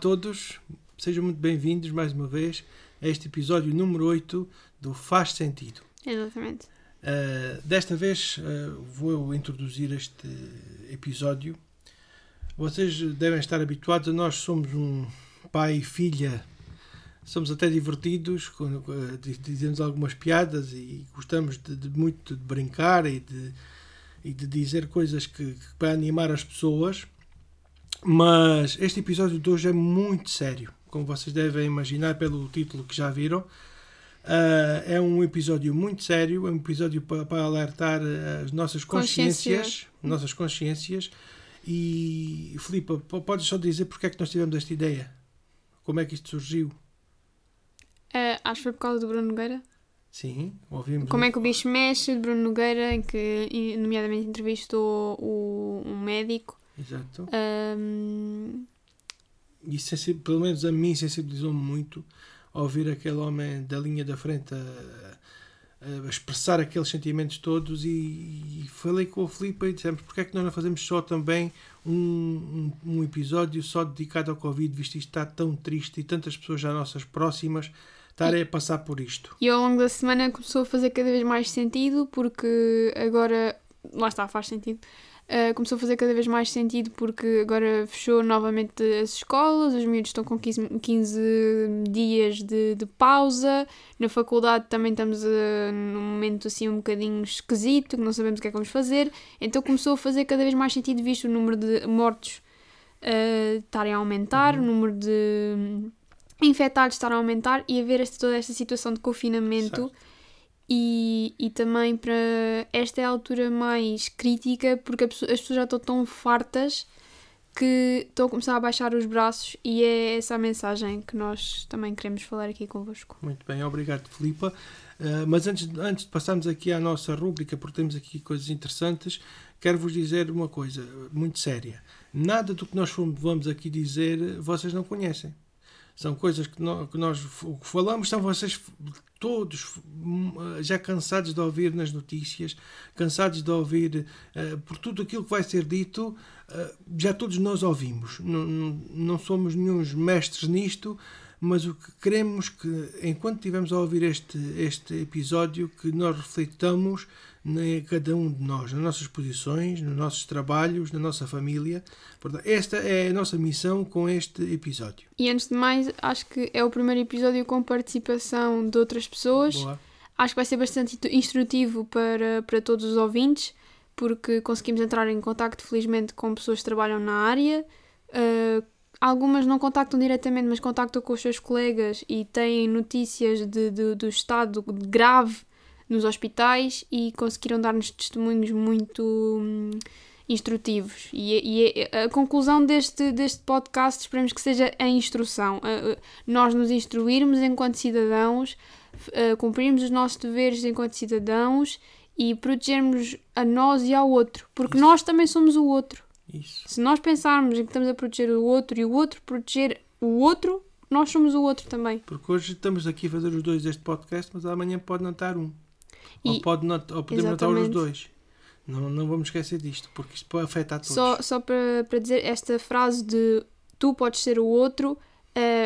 todos, sejam muito bem-vindos mais uma vez a este episódio número 8 do Faz Sentido. Exatamente. Uh, desta vez uh, vou introduzir este episódio. Vocês devem estar habituados a nós somos um pai e filha, somos até divertidos, uh, dizemos algumas piadas e gostamos de, de muito de brincar e de, e de dizer coisas que, que para animar as pessoas. Mas este episódio de hoje é muito sério, como vocês devem imaginar pelo título que já viram. Uh, é um episódio muito sério, é um episódio para, para alertar as nossas consciências, Consciência. nossas consciências. E Filipe, podes só dizer porque é que nós tivemos esta ideia? Como é que isto surgiu? Uh, acho que foi por causa do Bruno Nogueira. Sim, ouvimos. Como é que o bicho mexe de Bruno Nogueira, em que nomeadamente entrevistou o, um médico Exato. Um... E pelo menos a mim sensibilizou-me muito ouvir aquele homem da linha da frente a, a expressar aqueles sentimentos todos e, e, falei com o Filipe e dissemos porque é que nós não fazemos só também um, um, um, episódio só dedicado ao Covid, visto isto está tão triste e tantas pessoas já nossas próximas estarem a passar por isto. E ao longo da semana começou a fazer cada vez mais sentido porque agora, lá está, faz sentido, Uh, começou a fazer cada vez mais sentido porque agora fechou novamente as escolas, os miúdos estão com 15, 15 dias de, de, pausa, na faculdade também estamos uh, num momento assim um bocadinho esquisito, que não sabemos o que é que vamos fazer, então começou a fazer cada vez mais sentido visto o número de mortos uh, estarem a aumentar, uhum. o número de infectados estar a aumentar e a ver esta, toda esta situação de confinamento. Certo e, e também para esta é a altura mais crítica porque as pessoas já estão tão fartas que estão a começar a baixar os braços e é essa a mensagem que nós também queremos falar aqui convosco. Muito bem, obrigado Filipa. Uh, mas antes, antes de passarmos aqui à nossa rúbrica, porque temos aqui coisas interessantes, quero-vos dizer uma coisa muito séria. Nada do que nós vamos aqui dizer vocês não conhecem. São coisas que, nós, que nós falamos, são vocês todos hum, já cansados de ouvir nas notícias, cansados de ouvir uh, por tudo aquilo que vai ser dito, uh, já todos nós ouvimos. Não, não somos nenhum mestres nisto, mas o que queremos que, enquanto estivermos a ouvir este, este episódio, que nós reflitamos em cada um de nós, nas nossas posições, nos nossos trabalhos, na nossa família. Portanto, esta é a nossa missão com este episódio. E antes de mais, acho que é o primeiro episódio com participação de outras pessoas. Boa. Acho que vai ser bastante instrutivo para, para todos os ouvintes, porque conseguimos entrar em contato, felizmente, com pessoas que trabalham na área. Uh, algumas não contactam diretamente, mas contactam com os seus colegas e têm notícias de, de do estado grave nos hospitais e conseguiram dar-nos testemunhos muito hum, instrutivos. E, e, a conclusão deste, deste podcast esperemos que seja a instrução. Nós nos instruirmos enquanto cidadãos, cumprirmos os nossos deveres enquanto cidadãos e protegermos a nós e ao outro, porque nós também somos o outro. Isso. Se nós pensarmos em que estamos a proteger o outro e o outro proteger o outro, nós somos o outro também. Porque hoje estamos aqui a fazer os dois este podcast, mas amanhã pode não estar um. E, ou, pode not, ou podemos notar os dois. Não, não vamos esquecer disto, porque isto pode afetar todos. Só, só para, para dizer, esta frase de tu podes ser o outro,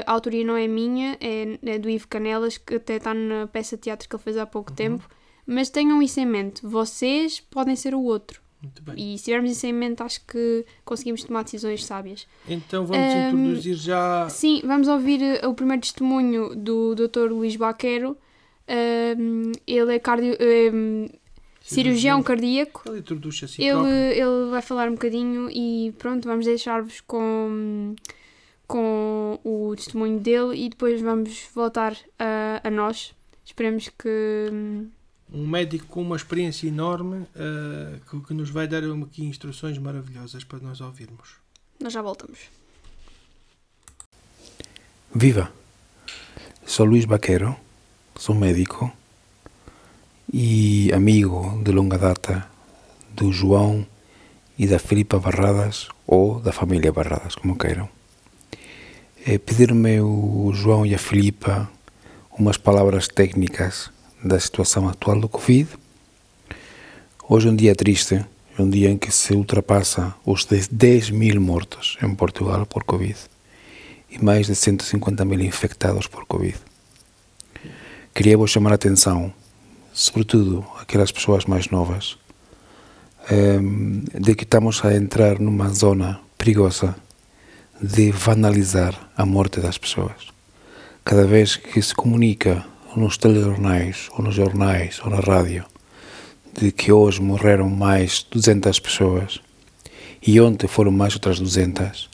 a autoria não é minha, é, é do Ivo Canelas, que até está na peça de teatro que ele fez há pouco uhum. tempo. Mas tenham isso em mente, vocês podem ser o outro. Muito bem. E se tivermos isso em mente, acho que conseguimos tomar decisões sábias. Então vamos um, introduzir já. Sim, vamos ouvir o primeiro testemunho do Dr. Luís Baquero, um, ele é cardio, um, cirurgião cardíaco. Ele introduz-se ele, ele vai falar um bocadinho e pronto, vamos deixar-vos com, com o testemunho dele e depois vamos voltar a, a nós. Esperemos que. Um médico com uma experiência enorme uh, que, que, nos vai dar aqui instruções maravilhosas para nós ouvirmos. Nós já voltamos. Viva! Sou Luís Baquero sou médico e amigo de longa data do João e da Filipa Barradas ou da família Barradas, como queiram. É Pedir-me o João e a Filipa umas palavras técnicas da situação atual do Covid. Hoje é um dia triste, é um dia em que se ultrapassa os 10 mil mortos em Portugal por Covid. e mais de 150 mil infectados por Covid. Queria vos chamar a atenção, sobretudo aquelas pessoas mais novas, ehm, de que estamos a entrar numa zona perigosa de banalizar a morte das pessoas. Cada vez que se comunica nos telejornais, ou nos jornais, ou na rádio, de que hoje morreram mais 200 pessoas e ontem foram mais outras 200,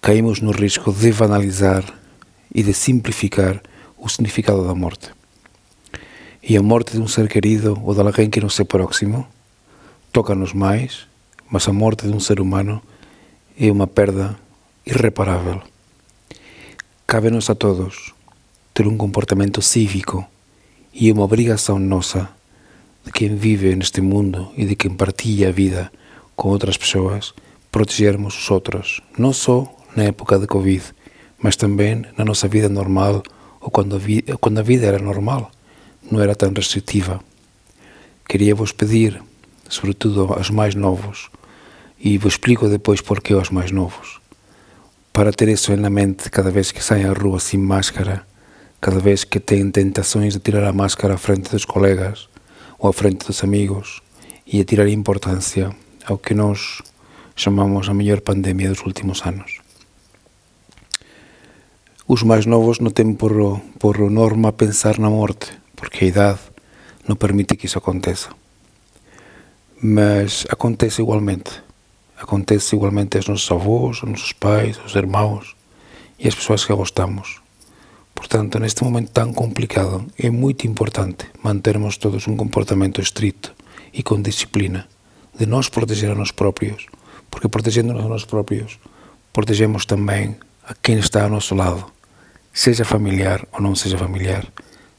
caímos no risco de banalizar e de simplificar o significado da morte. E a morte de um ser querido ou de alguém que não se próximo toca-nos mais, mas a morte de um ser humano é uma perda irreparável. Cabe-nos a todos ter um comportamento cívico e uma obrigação nossa de quem vive neste mundo e de quem partilha a vida com outras pessoas protegermos os outros, não só na época de Covid, mas também na nossa vida normal ou quando a, vida, quando a vida era normal, não era tão restritiva. Queria vos pedir, sobretudo aos mais novos, e vos explico depois porquê aos mais novos, para ter isso na mente cada vez que saem à rua sem máscara, cada vez que têm tentações de tirar a máscara à frente dos colegas ou à frente dos amigos e a tirar importância ao que nós chamamos a melhor pandemia dos últimos anos. Os mais novos não têm por, por norma pensar na morte, porque a idade não permite que isso aconteça. Mas acontece igualmente. Acontece igualmente aos nossos avós, aos nossos pais, aos irmãos e às pessoas que gostamos. Portanto, neste momento tão complicado, é muito importante mantermos todos um comportamento estrito e com disciplina, de nós proteger a nós próprios, porque protegendo-nos a nós próprios, protegemos também a quem está ao nosso lado, seja familiar ou não seja familiar,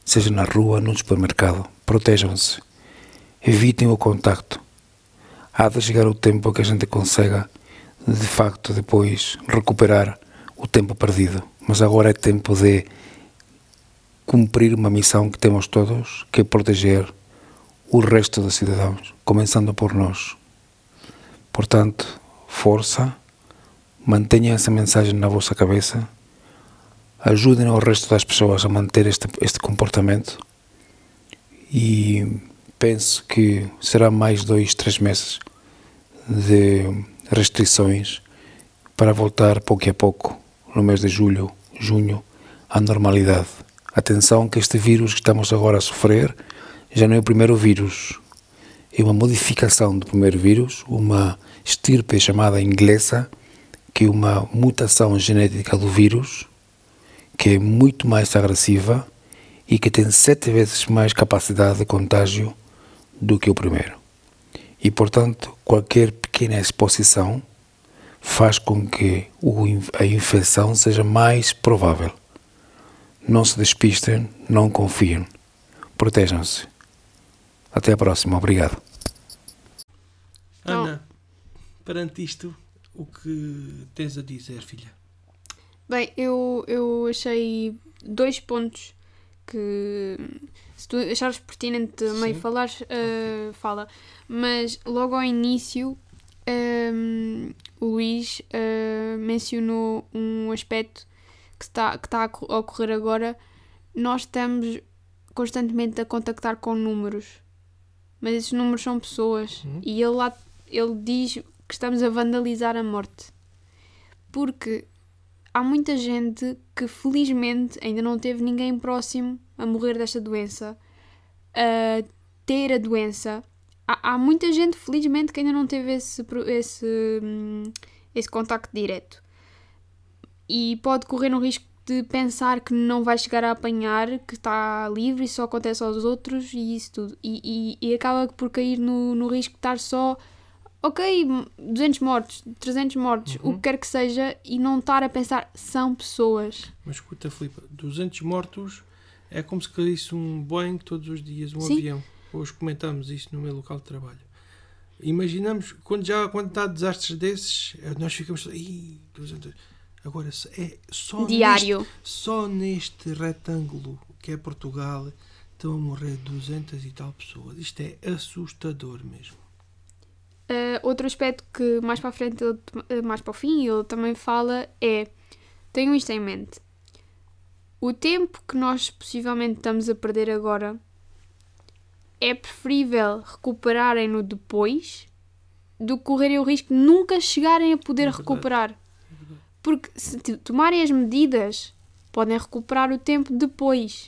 seja na rua, no supermercado. Protejam-se. Evitem o contacto. Há de chegar o tempo que a gente consiga, de facto, depois recuperar o tempo perdido. Mas agora é tempo de cumprir uma missão que temos todos, que é proteger o resto dos cidadãos, começando por nós. Portanto, força, mantenham essa mensagem na vossa cabeça, ajudem o resto das pessoas a manter este, este comportamento e penso que será mais dois, três meses de restrições para voltar pouco a pouco, no mês de julho, junho, à normalidade. Atenção que este vírus que estamos agora a sofrer já não é o primeiro vírus, é uma modificação do primeiro vírus, uma estirpe chamada inglesa, que é uma mutação genética do vírus, que é muito mais agressiva e que tem sete vezes mais capacidade de contágio do que o primeiro. E, portanto, qualquer pequena exposição faz com que a infecção seja mais provável. Não se despistem, não confiem. Protejam-se. Até a próxima. Obrigado. Ana, perante isto, o que tens a dizer, filha? Bem, eu, eu achei dois pontos que se tu achares pertinente também falar, uh, okay. fala. Mas logo ao início um, o Luís uh, mencionou um aspecto que está, que está a ocorrer agora, nós estamos constantemente a contactar com números, mas esses números são pessoas uhum. e ele, lá, ele diz que estamos a vandalizar a morte porque há muita gente que felizmente ainda não teve ninguém próximo a morrer desta doença, a ter a doença. Há, há muita gente, felizmente, que ainda não teve esse, esse, hum, esse contacto direto e pode correr no risco de pensar que não vai chegar a apanhar, que está livre e só acontece aos outros e isso tudo. E, e, e acaba por cair no, no risco de estar só, ok, 200 mortos, 300 mortos, uhum. o que quer que seja, e não estar a pensar, são pessoas. Mas escuta, Filipe, 200 mortos é como se caísse um Boeing todos os dias, um Sim. avião. Hoje comentamos isso no meu local de trabalho. Imaginamos, quando já quando há desastres desses, nós ficamos. Ih, 200 Agora, é só Diário. Neste, só neste retângulo que é Portugal estão a morrer 200 e tal pessoas. Isto é assustador mesmo. Uh, outro aspecto que mais para a frente, ele, mais para o fim, ele também fala é tenham isto em mente. O tempo que nós possivelmente estamos a perder agora é preferível recuperarem-no depois do que correrem o risco de nunca chegarem a poder É recuperar. Porque se tomarem as medidas, podem recuperar o tempo depois.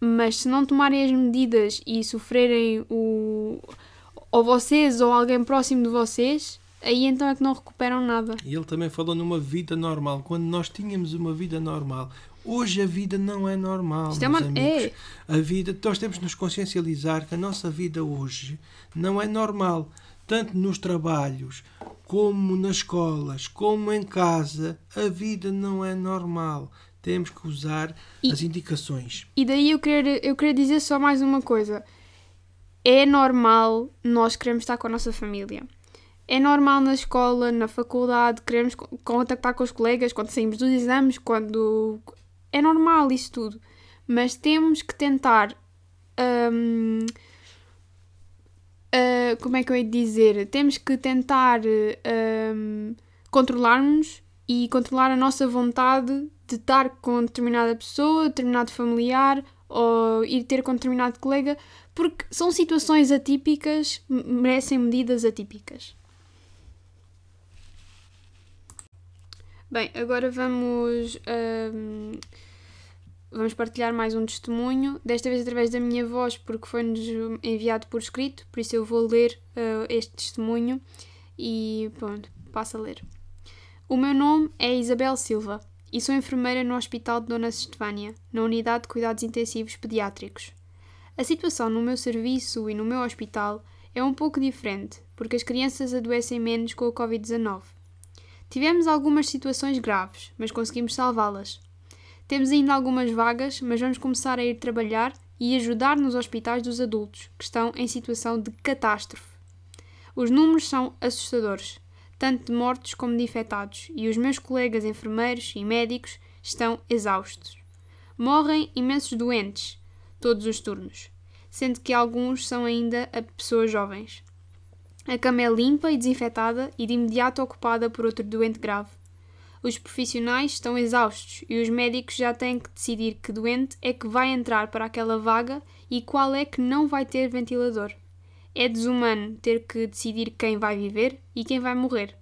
Mas se não tomarem as medidas e sofrerem o. ou vocês ou alguém próximo de vocês, aí então é que não recuperam nada. E ele também falou numa vida normal, quando nós tínhamos uma vida normal. Hoje a vida não é normal, Isto é uma- amigos. é. A vida, nós temos de nos consciencializar que a nossa vida hoje não é normal. Tanto nos trabalhos, como nas escolas, como em casa, a vida não é normal. Temos que usar E- as indicações. E daí eu queria, eu queria dizer só mais uma coisa. É normal nós queremos estar com a nossa família. É normal na escola, na faculdade, queremos co- contactar com os colegas quando saímos dos exames, quando. É normal isso tudo. Mas temos que tentar. hum, ah, como é que eu hei de dizer? Temos que tentar hum, controlar-nos e controlar a nossa vontade de estar com determinada pessoa, determinado familiar ou ir ter com determinado colega, porque são situações atípicas, merecem medidas atípicas. Bem, agora vamos, vamos partilhar mais um testemunho, desta vez através da minha voz, porque foi-nos enviado por escrito, por isso eu vou ler uh, este testemunho e pronto, passo a ler. O meu nome é Isabel Silva e sou enfermeira no Hospital de Dona Estefânia, na Unidade de Cuidados Intensivos Pediátricos. A situação no meu serviço e no meu hospital é um pouco diferente, porque as crianças adoecem menos com a Covid-19. Tivemos algumas situações graves, mas conseguimos salvá-las. Temos ainda algumas vagas, mas vamos começar a ir trabalhar e ajudar nos hospitais dos adultos, que estão em situação de catástrofe. Os números são assustadores, tanto de mortos como de infectados, e os meus colegas enfermeiros e médicos estão exaustos. Morrem imensos doentes, todos os turnos, sendo que alguns são ainda pessoas jovens. A cama é limpa e desinfetada e de imediato ocupada por outro doente grave. Os profissionais estão exaustos e os médicos já têm que decidir que doente é que vai entrar para aquela vaga e qual é que não vai ter ventilador. É desumano ter que decidir quem vai viver e quem vai morrer.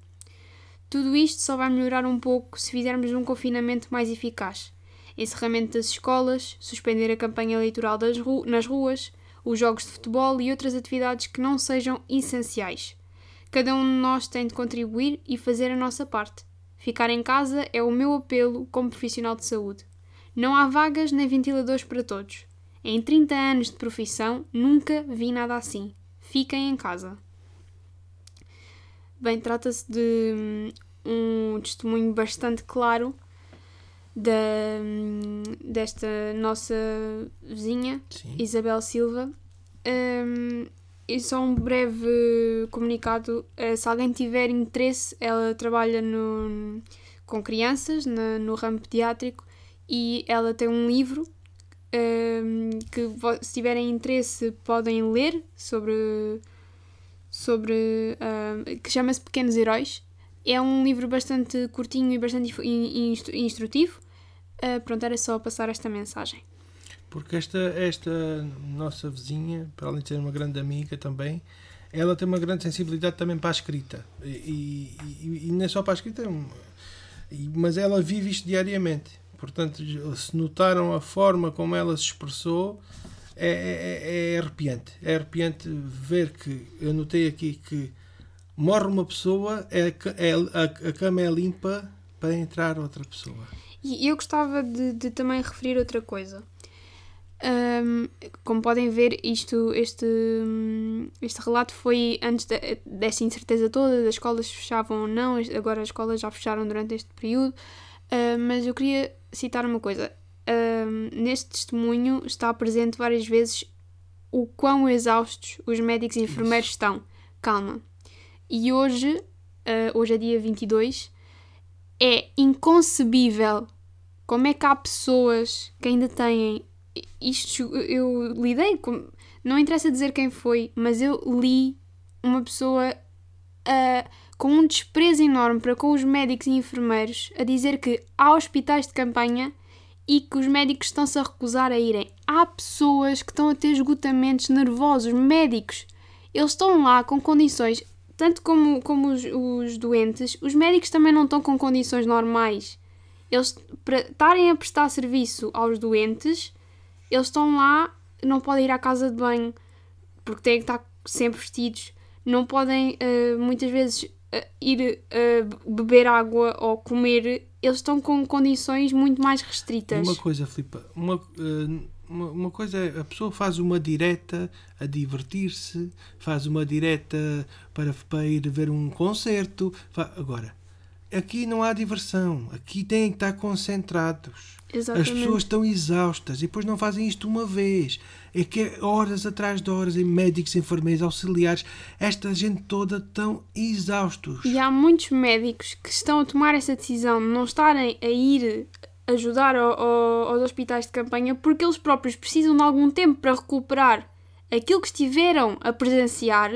Tudo isto só vai melhorar um pouco se fizermos um confinamento mais eficaz. Encerramento das escolas, suspender a campanha eleitoral ru nas ruas, os jogos de futebol e outras atividades que não sejam essenciais. Cada um de nós tem de contribuir e fazer a nossa parte. Ficar em casa é o meu apelo como profissional de saúde. Não há vagas nem ventiladores para todos. Em 30 anos de profissão, nunca vi nada assim. Fiquem em casa. Bem, trata-se de hum, um testemunho bastante claro da, hum, desta nossa vizinha, Sim. Isabel Silva. Hum, e só um breve comunicado: eh, se alguém tiver interesse, ela trabalha no, com crianças na- no ramo pediátrico e ela tem um livro hum, que, se tiverem interesse, podem ler sobre. sobre hum, que chama-se Pequenos Heróis. É um livro bastante curtinho e bastante instrutivo. Uh, pronto, era só passar esta mensagem. Porque esta, esta nossa vizinha, para além de ser uma grande amiga também, ela tem uma grande sensibilidade também para a escrita. E, e, e não é só para a escrita, é mas ela vive isto diariamente. Portanto, se notaram a forma como ela se expressou, é, é, é arrepiante. É arrepiante ver que, eu notei aqui que morre uma pessoa, é, é, a, a cama é limpa para entrar outra pessoa. E eu gostava de, de também referir outra coisa. Ahm, como podem ver, isto, este, este relato foi antes de- desta incerteza toda, das escolas fechavam ou não, agora as escolas já fecharam durante este período, Ah, mas eu queria citar uma coisa. Ahm, neste testemunho está presente várias vezes o quão exaustos os médicos e enfermeiros estão. Calma. E hoje, ah, hoje é dia 22, é inconcebível como é que há pessoas que ainda têm isto. Eu lidei com. Não interessa dizer quem foi, mas eu li uma pessoa a com um desprezo enorme para com os médicos e enfermeiros, a dizer que há hospitais de campanha e que os médicos estão-se a recusar a irem. Há pessoas que estão a ter esgotamentos nervosos, médicos. Eles estão lá com condições, tanto como, como os, os doentes, os médicos também não estão com condições normais. Eles, para estarem a prestar serviço aos doentes, eles estão lá, não podem ir à casa de banho, porque têm que estar sempre vestidos, não podem uh, muitas vezes uh, ir uh, beber água ou comer, eles estão com condições muito mais restritas. Uma coisa, Filipe, uma, uma, uma, coisa é a pessoa faz uma direta a divertir-se, faz uma direta para, para ir ver um concerto. Agora, aqui não há diversão, aqui têm que estar concentrados. Exatamente. As pessoas estão exaustas e depois não fazem isto uma vez. É que é horas atrás de horas, em médicos, enfermeiros, auxiliares, esta gente toda estão exaustos. E há muitos médicos que estão a tomar essa decisão de não estarem a ir ajudar ao, ao, aos hospitais de campanha porque eles próprios precisam de algum tempo para recuperar aquilo que estiveram a presenciar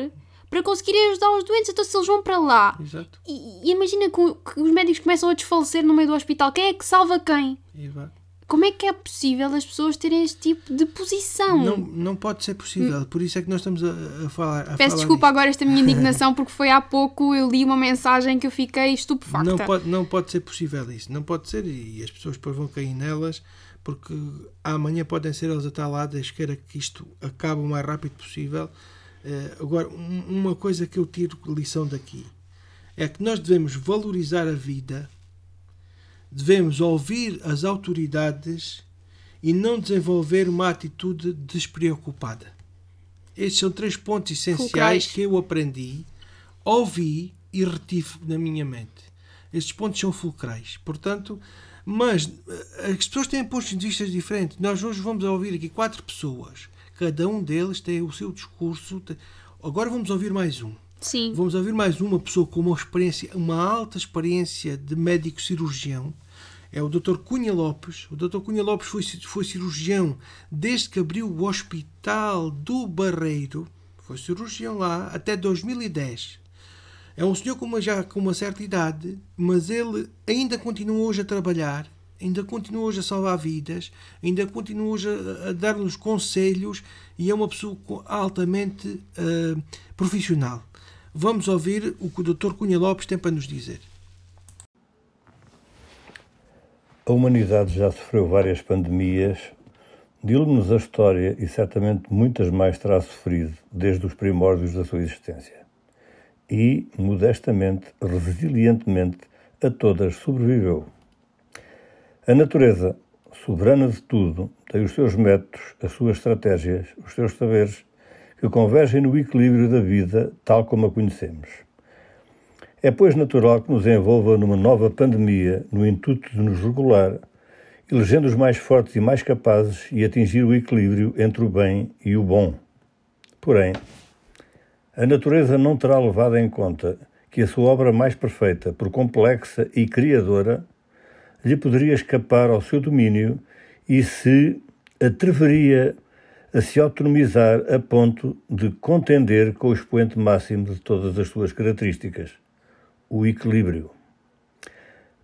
para conseguirem ajudar os doentes. Então, se eles vão para lá Exato. e, e imagina que, que, os médicos começam a desfalecer no meio do hospital, quem é que salva quem? Exato. Como é que é possível as pessoas terem este tipo de posição? Não, não pode ser possível, por isso é que nós estamos a, a falar. A Peço falar desculpa disto. agora esta minha indignação, porque foi há pouco eu li uma mensagem que eu fiquei estupefacta. Não pode, não pode ser possível isso, não pode ser, e as pessoas depois vão cair nelas, porque amanhã podem ser eles a estar lá, Deus queira que isto acabe o mais rápido possível. Uh, agora, um, uma coisa que eu tiro lição daqui é que nós devemos valorizar a vida, devemos ouvir as autoridades e não desenvolver uma atitude despreocupada. Estes são três pontos essenciais que eu aprendi, ouvi e retive na minha mente. Estes pontos são fulcrais. Portanto, mas eh, as pessoas têm pontos de vista diferentes. Nós hoje vamos ouvir aqui quatro pessoas. Cada um deles tem o seu discurso. Agora vamos ouvir mais um. Sim. Vamos ouvir mais uma pessoa com uma experiência, uma alta experiência de médico cirurgião. É o Dr. Cunha Lopes. O Dr. Cunha Lopes foi, foi cirurgião desde que abriu o Hospital do Barreiro. Foi cirurgião lá até 2010. É um senhor com uma, já com uma certa idade, mas ele ainda continua hoje a trabalhar, ainda continua hoje a salvar vidas, ainda continua hoje a, a dar-nos conselhos e é uma pessoa altamente uh, profissional. Vamos ouvir o que o Dr. Cunha Lopes tem para nos dizer. A humanidade já sofreu várias pandemias, dilo-nos a história e certamente muitas mais terá sofrido desde os primórdios da sua existência e, modestamente, resilientemente, a todas sobreviveu. A natureza, soberana de tudo, tem os seus métodos, as suas estratégias, os seus saberes, que convergem no equilíbrio da vida tal como a conhecemos. É, pois, natural que nos envolva numa nova pandemia no intuito de nos regular, elegendo os mais fortes e mais capazes e atingir o equilíbrio entre o bem e o bom. Porém, a natureza não terá levado em conta que a sua obra mais perfeita, por complexa e criadora, lhe poderia escapar ao seu domínio e se atreveria a se autonomizar a ponto de contender com o expoente máximo de todas as suas características, o equilíbrio.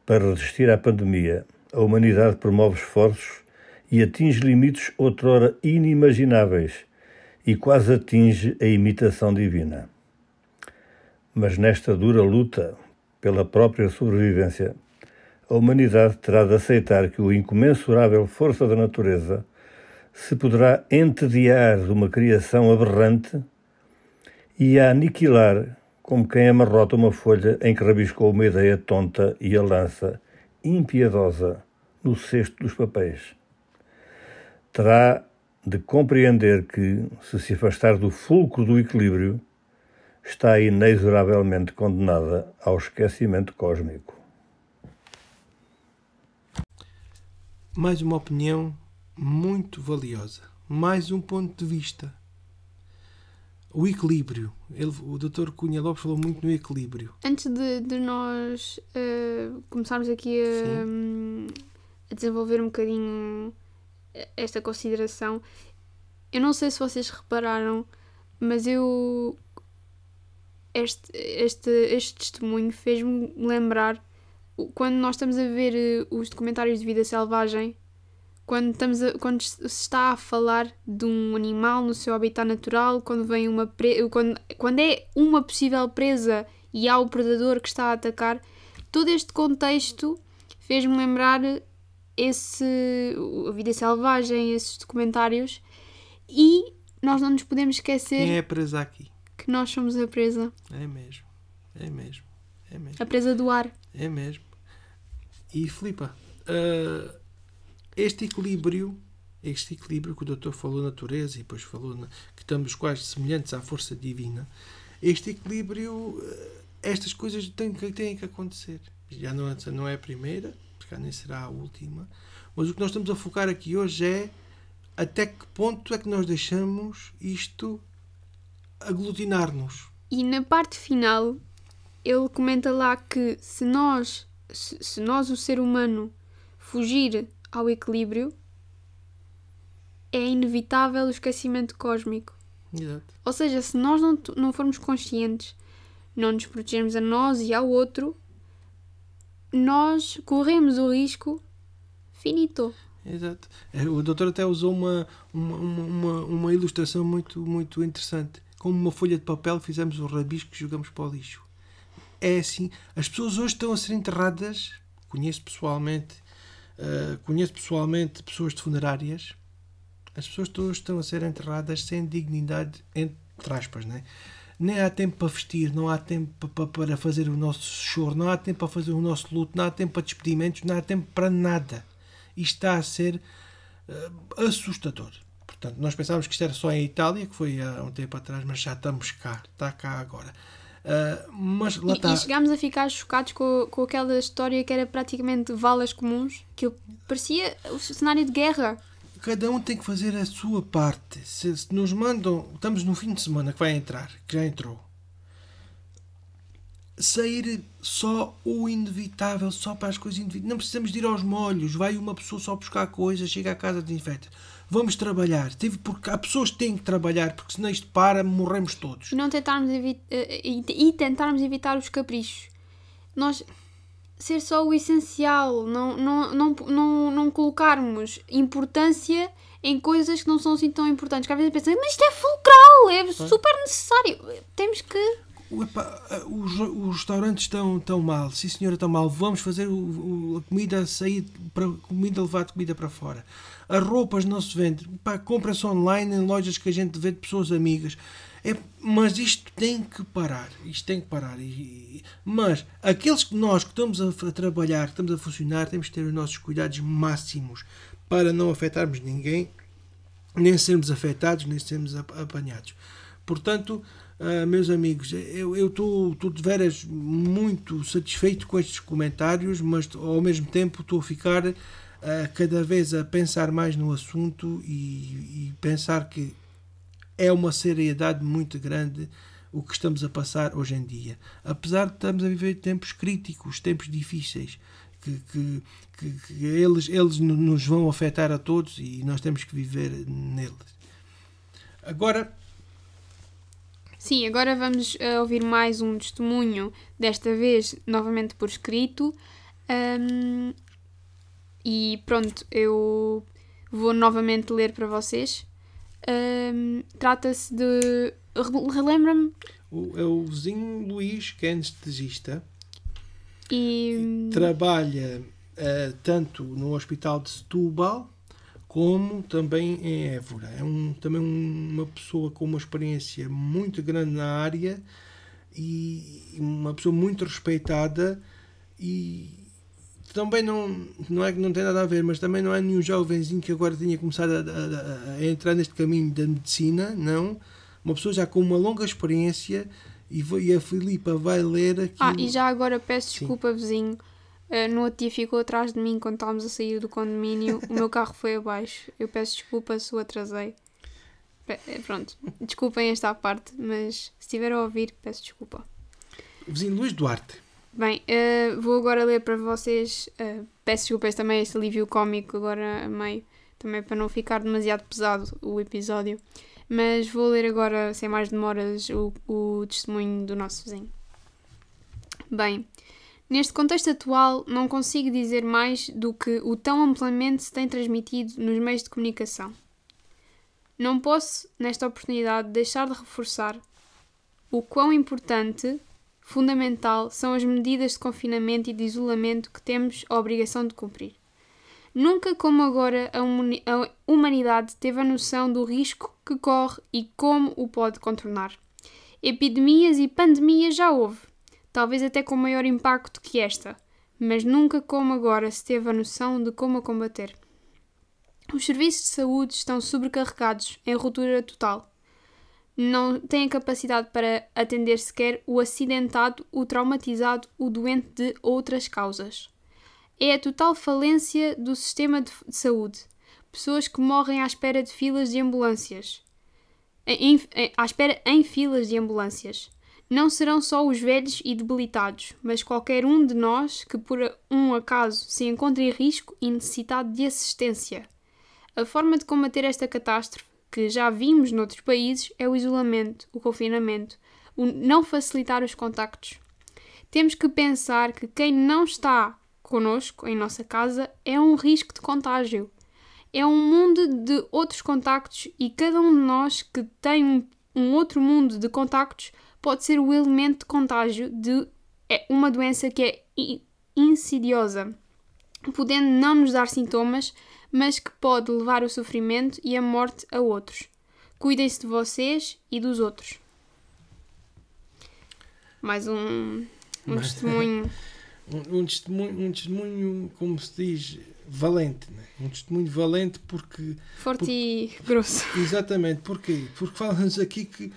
Para resistir à pandemia, a humanidade promove esforços e atinge limites outrora inimagináveis e quase atinge a imitação divina. Mas nesta dura luta pela própria sobrevivência, a humanidade terá de aceitar que o incomensurável força da natureza se poderá entediar de uma criação aberrante e a aniquilar como quem amarrota uma folha em que rabiscou uma ideia tonta e a lança, impiedosa, no cesto dos papéis. Terá de compreender que, se se afastar do fulcro do equilíbrio, está inexoravelmente condenada ao esquecimento cósmico. Mais uma opinião muito valiosa. Mais um ponto de vista. O equilíbrio. Ele, o Dr. Cunha Lopes falou muito no equilíbrio. Antes de, de nós uh, começarmos aqui a, um, a desenvolver um bocadinho esta consideração. Eu não sei se vocês repararam, mas eu este, este, este testemunho fez-me lembrar quando nós estamos a ver eh, os documentários de vida selvagem, quando, estamos a- quando se está a falar de um animal no seu habitat natural, quando vem uma pre- quando, quando é uma possível presa e há o predador que está a atacar, todo este contexto fez-me lembrar esse a vida selvagem, esses documentários e nós não nos podemos esquecer Quem é presa aqui? que nós somos a presa, É mesmo. É mesmo. É mesmo. a presa do ar. É mesmo. E Filipa, ah, este equilíbrio, este equilíbrio que o doutor falou na natureza e depois falou na- que estamos quase semelhantes à força divina, este equilíbrio, ah, estas coisas têm que, têm que acontecer. Já não, é- não é a primeira, porque nem será a última, mas o que nós estamos a focar aqui hoje é até que ponto é que nós deixamos isto aglutinar-nos. E na parte final, ele comenta lá que se nós, se, se nós, o ser humano, fugir ao equilíbrio, é inevitável o esquecimento cósmico. Exato. Ou seja, se nós não, não formos conscientes, não nos protegermos a nós e ao outro, nós corremos o risco finito. Exato. É, O doutor até usou uma, uma, uma, uma- ilustração muito, muito interessante. Como uma folha de papel fizemos o rabisco e jogamos para o lixo. É assim. As pessoas hoje estão a ser enterradas. Conheço pessoalmente, ah, conheço pessoalmente pessoas de funerárias. As pessoas hoje estão a ser enterradas sem dignidade, entre aspas, né? Nem há tempo para vestir, não há tempo pa- pa- para fazer o nosso choro, não há tempo para fazer o nosso luto, não há tempo para despedimentos, não há tempo para nada. Isto está a ser eh, assustador. Portanto, nós pensávamos que isto era só em Itália, que foi há um tempo atrás, mas já estamos cá, está cá agora. Ah, mas lá E, e chegámos a ficar chocados com, com aquela história que era praticamente valas comuns, que parecia o cenário de guerra. Cada um tem que fazer a sua parte. Se, se nos mandam, estamos no fim de semana que vai entrar, que já entrou. Sair só o inevitável, só para as coisas inevitáveis. Não precisamos de ir aos molhos. Vai uma pessoa só buscar coisas, chega à casa desinfeta. Vamos trabalhar. Porque há pessoas que têm que trabalhar, porque senão isto para, morremos todos. Não tentarmos eh, e tentarmos evitar os caprichos. Nós ser só o essencial, não, não, não, não, não colocarmos importância em coisas que não são assim tão importantes. Que às vezes pensam, mas isto é fulcral, é super necessário. Temos que. Epá, os, os restaurantes estão tão mal, sim senhora, estão mal. Vamos fazer o, o- a comida sair para comida levar de comida para fora. As roupas não se vendem, compra-se online em lojas que a gente vê de pessoas amigas. É, mas isto tem que parar, isto tem que parar. E- mas aqueles que nós que estamos a, a trabalhar, que estamos a funcionar, temos que ter os nossos cuidados máximos para não afetarmos ninguém nem sermos afetados, nem sermos ap- apanhados. Portanto, ah, meus amigos, eu estou de veras muito satisfeito com estes comentários, mas ao mesmo tempo estou a ficar ah, cada vez a pensar mais no assunto e, e pensar que é uma seriedade muito grande o que estamos a passar hoje em dia. Apesar de estamos a viver tempos críticos, tempos difíceis, que, que, que, que eles, eles no- nos vão afetar a todos e nós temos que viver neles. Agora, Sim, agora vamos eh, ouvir mais um testemunho, desta vez novamente por escrito. Ahm, e pronto, eu vou novamente ler para vocês. Ahm, Trata-se de. re- Relembra-me é o vizinho Luís, que é anestesista, e. trabalha eh, tanto no hospital de Setúbal como também em Évora. É um, também um- uma pessoa com uma experiência muito grande na área e uma pessoa muito respeitada e também não, não é que não tem nada a ver, mas também não é nenhum jovenzinho que agora tinha começado a, a- a entrar neste caminho da medicina, não. Uma pessoa já com uma longa experiência e, vai- e a Filipa vai ler aquilo. Ah, e já agora peço Sim. desculpa, vizinho. Ah, no outro dia ficou atrás de mim quando estávamos a sair do condomínio. o meu carro foi abaixo. Eu peço desculpa se o atrasei. Eh, Pronto, desculpem esta parte, mas se estiver a ouvir, peço desculpa. Vizinho Luís Duarte. Bem, eh, vou agora ler para vocês. eh, peço desculpas também este alívio cómico agora a meio. também para não ficar demasiado pesado o episódio. Mas vou ler agora, sem mais demoras, o, o testemunho do nosso vizinho. Bem, neste contexto atual, não consigo dizer mais do que o tão amplamente se tem transmitido nos meios de comunicação. Não posso, nesta oportunidade, deixar de reforçar o quão importante, fundamental, são as medidas de confinamento e de isolamento que temos a obrigação de cumprir. Nunca como agora a humanidade teve a noção do risco que corre e como o pode contornar. Epidemias e pandemias já houve, talvez até com maior impacto que esta, mas nunca como agora se teve a noção de como a combater. Os serviços de saúde estão sobrecarregados em ruptura total. Não têm capacidade para atender sequer o acidentado, o traumatizado, o doente de outras causas é a total falência do sistema de saúde. Pessoas que morrem à espera de filas de ambulâncias. Em, em, à espera em filas de ambulâncias. Não serão só os velhos e debilitados, mas qualquer um de nós que por um acaso se encontre em risco e necessitado de assistência. A forma de combater esta catástrofe, que já vimos noutros países, é o isolamento, o confinamento, o não facilitar os contactos. Temos que pensar que quem não está connosco, em nossa casa, é um risco de contágio. É um mundo de outros contactos e cada um de nós que tem um, um outro mundo de contactos pode ser o elemento de contágio de é, uma doença que é insidiosa, podendo não nos dar sintomas, mas que pode levar o sofrimento e a morte a outros. Cuidem-se de vocês e dos outros. Mais um, um testemunho. um, um, testemunho, um testemunho, como se diz, valente. Né? Um testemunho valente porque. Forte porque, e grosso. Exatamente. Porquê? Porque fala-nos aqui que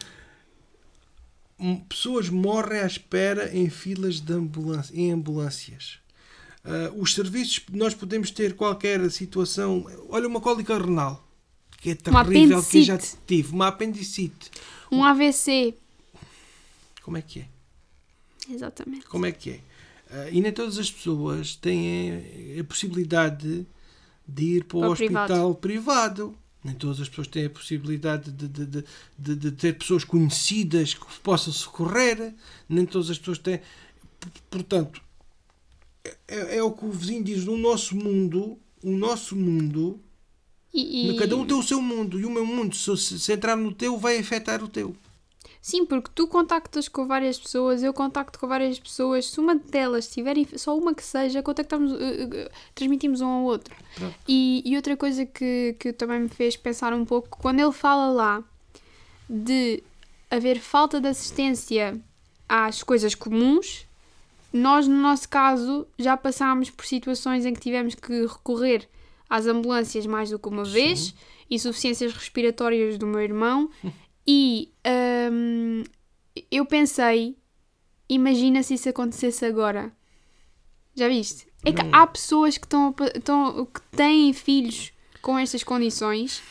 pessoas morrem à espera em filas de ambulância, em ambulâncias. Uh, os serviços, nós podemos ter qualquer situação. Olha, uma cólica renal, que é terrível, que eu já tive. Uma apendicite. Um AVC. Como é que é? Exatamente. Como é que é? Uh, e nem todas as pessoas têm a possibilidade de ir para o, o hospital privado. privado. Nem todas as pessoas têm a possibilidade de, de, de, de, ter pessoas conhecidas que possam socorrer. Nem todas as pessoas têm. Portanto, é, é o que o vizinho diz: no nosso mundo, o nosso mundo. E, e... Cada um tem o seu mundo. E o meu mundo, se, se entrar no teu, vai afetar o teu. Sim, porque tu contactas com várias pessoas, eu contacto com várias pessoas. Se uma delas tiverem, só uma que seja, contactamos, uh, uh, transmitimos um ao outro. E, e, outra coisa que, que também me fez pensar um pouco, quando ele fala lá de haver falta de assistência às coisas comuns, nós, no nosso caso, já passámos por situações em que tivemos que recorrer às ambulâncias mais do que uma Sim. vez, insuficiências respiratórias do meu irmão. E um, eu pensei, imagina se isso acontecesse agora. Já viste? É que há pessoas que, estão, estão, que têm filhos com estas condições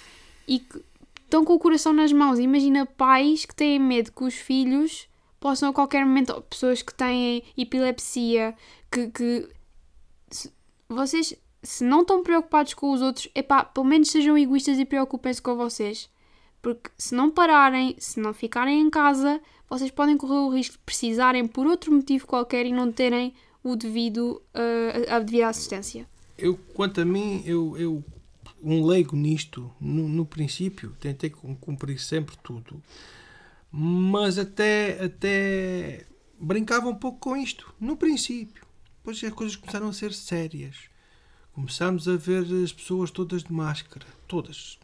e que estão com o coração nas mãos. Imagina pais que têm medo que os filhos possam a qualquer momento, pessoas que têm epilepsia, que, que se, vocês, se não estão preocupados com os outros, epá, pelo menos sejam egoístas e preocupem-se com vocês. Porque se não pararem, se não ficarem em casa, vocês podem correr o risco de precisarem por outro motivo qualquer e não terem o devido, uh, a devida assistência. Eu, quanto a mim, eu, eu um leigo nisto, no, no princípio, tentei cumprir sempre tudo, mas até, até brincava um pouco com isto, no princípio. Depois as coisas começaram a ser sérias. Começámos a ver as pessoas todas de máscara, todas,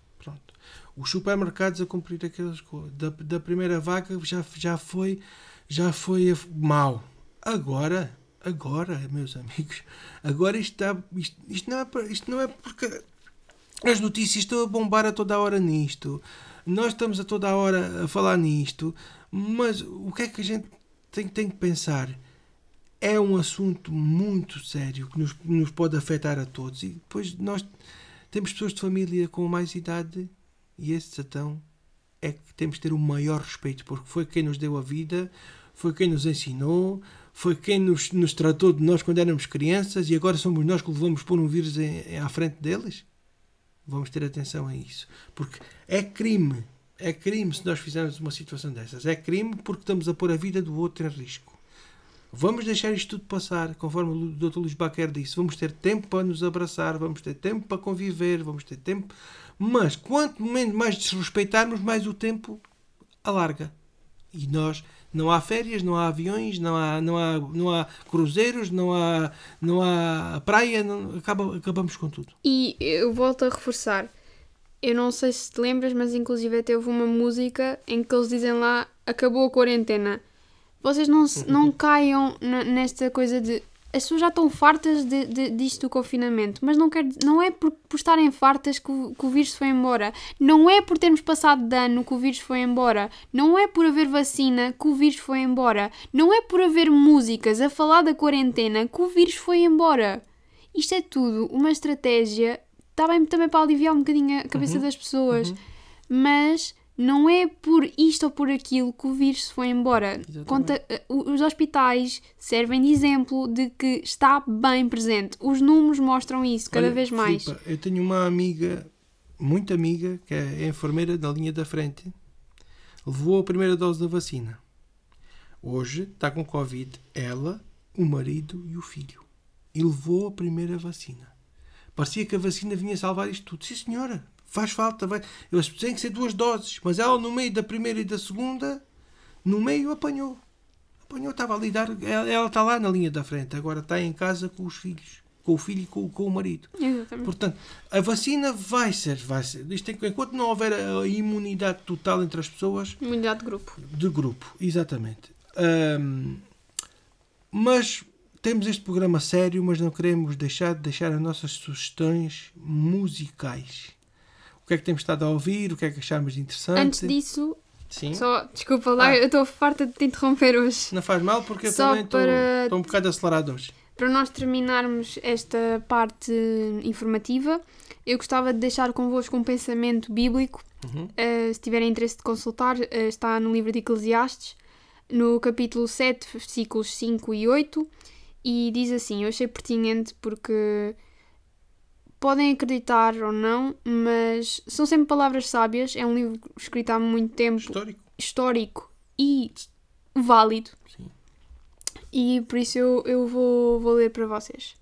os supermercados a cumprir aquelas coisas. Da, da primeira vaga já, já foi já foi mal. Agora, agora, meus amigos, agora isto, está, isto, isto, não, é, isto não é porque as notícias estão a bombar a toda a hora nisto. Nós estamos a toda a hora a falar nisto, mas o que é que a gente tem, tem que pensar? É um assunto muito sério que nos, nos pode afetar a todos. E depois nós temos pessoas de família com mais idade e esse Satão é que temos de ter o maior respeito, porque foi quem nos deu a vida, foi quem nos ensinou, foi quem nos, nos tratou de nós quando éramos crianças e agora somos nós que levamos por um vírus em, em, à frente deles? Vamos ter atenção a isso. Porque é crime. É crime se nós fizermos uma situação dessas. É crime porque estamos a pôr a vida do outro em risco. Vamos deixar isto tudo passar, conforme o Dr. Luís Baquer disse. Vamos ter tempo para nos abraçar, vamos ter tempo para conviver, vamos ter tempo. Mas quanto mais desrespeitarmos, mais o tempo alarga. E nós não há férias, não há aviões, não há, não há, não há cruzeiros, não há, não há praia, não, acaba, acabamos com tudo. E eu volto a reforçar. Eu não sei se te lembras, mas inclusive até houve uma música em que eles dizem lá acabou a quarentena. Vocês não, não caiam nesta coisa de as pessoas já estão fartas de, de, disto do confinamento, mas não, quer, não é por, por estarem fartas que o, que o vírus foi embora. Não é por termos passado de ano que o vírus foi embora. Não é por haver vacina que o vírus foi embora. Não é por haver músicas a falar da quarentena que o vírus foi embora. Isto é tudo uma estratégia, está bem também para aliviar um bocadinho a cabeça uhum. das pessoas, uhum. mas não é por isto ou por aquilo que o vírus se foi embora. Conta, eh, os hospitais servem de exemplo de que está bem presente. Os números mostram isso cada Olha, vez mais. Filipa, eu tenho uma amiga, muito amiga, que é enfermeira da linha da frente, levou a primeira dose da vacina. Hoje está com Covid, ela, o marido e o filho. E levou a primeira vacina. Parecia que a vacina vinha salvar isto tudo. Sim, senhora faz falta, vai. Eles têm que ser duas doses, mas ela no meio da primeira e da segunda, no meio apanhou. Apanhou, estava a lidar, ela, ela está lá na linha da frente, agora está em casa com os filhos, com o filho e com, com o marido. Exatamente. Portanto, a vacina vai ser, vai ser. Isto tem, enquanto não houver a imunidade total entre as pessoas. Imunidade de grupo. De grupo, exatamente. Um, mas temos este programa sério, mas não queremos deixar de deixar as nossas sugestões musicais o que é que temos estado a ouvir, o que é que achamos de interessante. Antes disso, Sim. Só, desculpa lá, ah. eu estou farta de te interromper hoje. Não faz mal, porque eu Só também estou um bocado acelerado hoje. Para nós terminarmos esta parte informativa, eu gostava de deixar convosco um pensamento bíblico. Uhum. Uh, se tiverem interesse de consultar, uh, está no livro de Eclesiastes, no capítulo 7, versículos 5 e 8, e diz assim: Eu achei pertinente porque podem acreditar ou não, mas são sempre palavras sábias. É um livro escrito há muito tempo. Histórico. Histórico e válido. Sim. E por isso eu, eu vou, vou ler para vocês.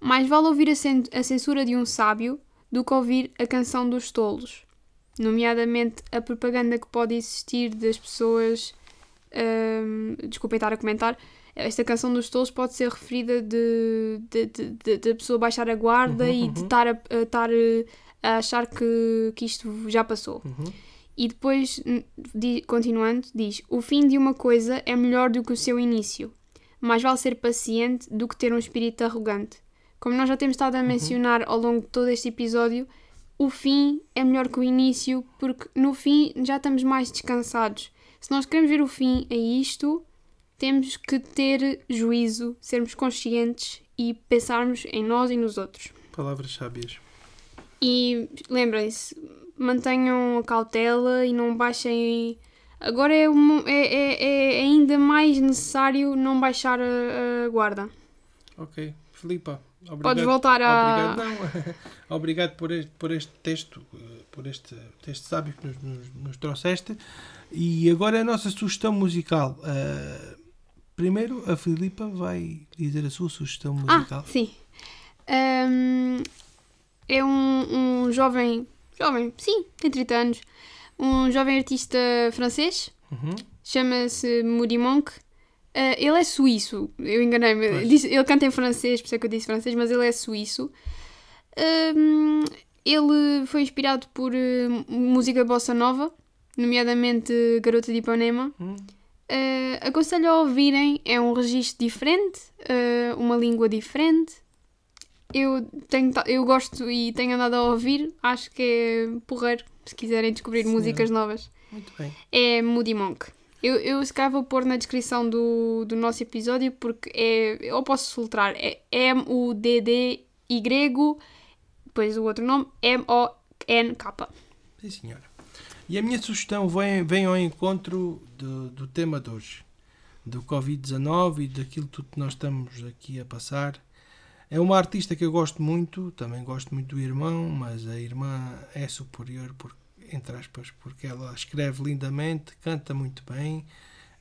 Mais vale ouvir a, a censura de um sábio do que ouvir a canção dos tolos. Nomeadamente a propaganda que pode existir das pessoas. Hum, desculpem estar a comentar esta canção dos tolos pode ser referida de, de, de, de, pessoa baixar a guarda uhum, e de estar a, a, estar a achar que, que isto já passou. Uhum. E depois, continuando, diz: O fim de uma coisa é melhor do que o seu início. Mais vale ser paciente do que ter um espírito arrogante. Como nós já temos estado a uhum. mencionar ao longo de todo este episódio, o fim é melhor que o início, porque no fim já estamos mais descansados. Se nós queremos ver o fim a isto, temos que ter juízo, sermos conscientes e pensarmos em nós e nos outros. Palavras sábias. E lembrem-se, mantenham a cautela e não baixem. Agora é, uma, é, é, é ainda mais necessário não baixar a, a guarda. Ok. Filipa, obrigado. Podes voltar a. Obrigado, não. obrigado por, este, por este texto, por este texto sábio que nos, nos, nos trouxeste. E agora a nossa sugestão musical. Uh, Primeiro, a Filipa vai dizer a sua sugestão musical. Ah, sim. Um, é um, um jovem, jovem, sim, tem 30 anos, um jovem artista francês, uhum. chama-se Moody Monk. Uh, ele é suíço, eu enganei-me. Ele canta em francês, por isso é que eu disse francês, mas ele é suíço. Um, ele foi inspirado por uh, música bossa nova, nomeadamente Garota de Ipanema. Uhum. Uh, aconselho a ouvirem, é um registro diferente, uh, uma língua diferente. Eu, tenho, eu gosto e tenho andado a ouvir, acho que é porreiro, se quiserem descobrir músicas novas. Muito bem. É Moody Monk. Eu, eu se calhar vou pôr na descrição do, do nosso episódio porque é. Eu posso filtrar. É M-U-D-D-Y, depois o outro nome, M-O-N-K. Sim, senhora. E a minha sugestão vem, vem ao encontro do, do tema de hoje, do Covid-19 e daquilo tudo que nós estamos aqui a passar. É uma artista que eu gosto muito, também gosto muito do irmão, mas a irmã é superior, por, entre aspas, porque ela escreve lindamente, canta muito bem,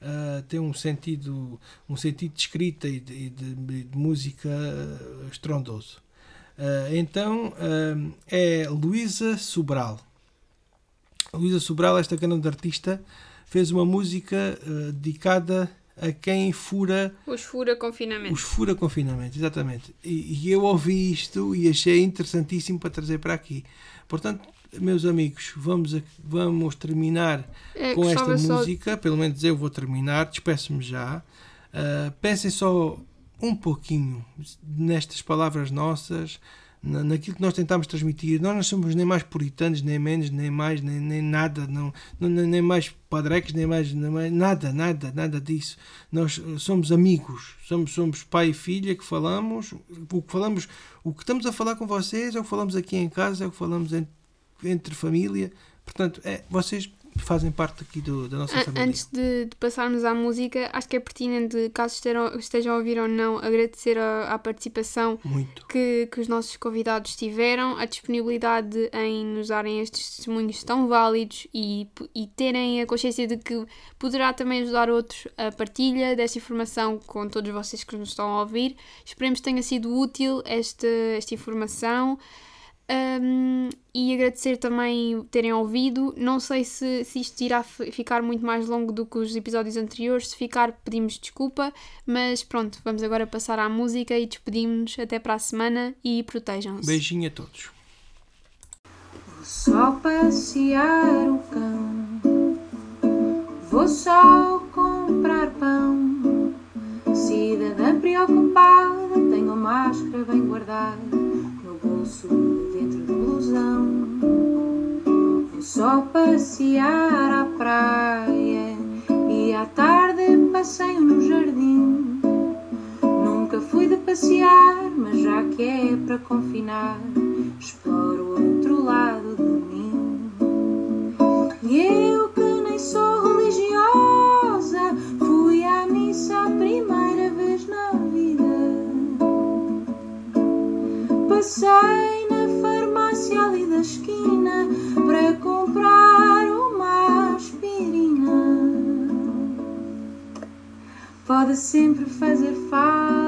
uh, tem um sentido, um sentido de escrita e de, de, de música estrondoso. Uh, então uh, é Luísa Sobral. Luísa Sobral, esta grande artista, fez uma música dedicada a quem fura. Os fura confinamento. Os fura confinamento, exatamente. E, e, eu ouvi isto e achei interessantíssimo para trazer para aqui. Portanto, meus amigos, vamos, a, vamos terminar é, com esta música. Só... Pelo menos eu vou terminar, despeço-me já. Uh, pensem só um pouquinho nestas palavras nossas naquilo que nós tentamos transmitir. Nós não somos nem mais puritanos, nem menos, nem mais, nem, nem nada, não, não, nem mais padrecos, nem mais, nem mais, nada, nada, nada disso. Nós eh, somos amigos, somos, somos pai e filha que falamos, o que falamos, o que estamos a falar com vocês é o que falamos aqui em casa, é o que falamos entre, entre família. Portanto, é, vocês fazem parte aqui do, da nossa família. Antes de, de, passarmos à música, acho que é pertinente, caso estejam, estejam a ouvir ou não, agradecer a, a participação que, que os nossos convidados tiveram, a disponibilidade em nos darem estes testemunhos tão válidos e, e terem a consciência de que poderá também ajudar outros a partilha desta informação com todos vocês que nos estão a ouvir. Esperemos que tenha sido útil esta, esta informação. Um, e agradecer também terem ouvido. Não sei se, se isto irá ficar muito mais longo do que os episódios anteriores. Se ficar, pedimos desculpa. Mas pronto, vamos agora passar à música e despedimos-nos. Até para a semana e protejam-se. Beijinho a todos. Vou só passear o cão. Vou só comprar pão. Cidadã preocupada, tenho máscara bem guardada bolso dentro do blusão. Vou só passear à praia e à tarde passeio no jardim. Nunca fui de passear, mas já que é para confinar, exploro outro lado de mim. E eu que nem sou religiosa, fui à missa primeira Passei ali da esquina para comprar uma aspirina. Pode sempre fazer falta,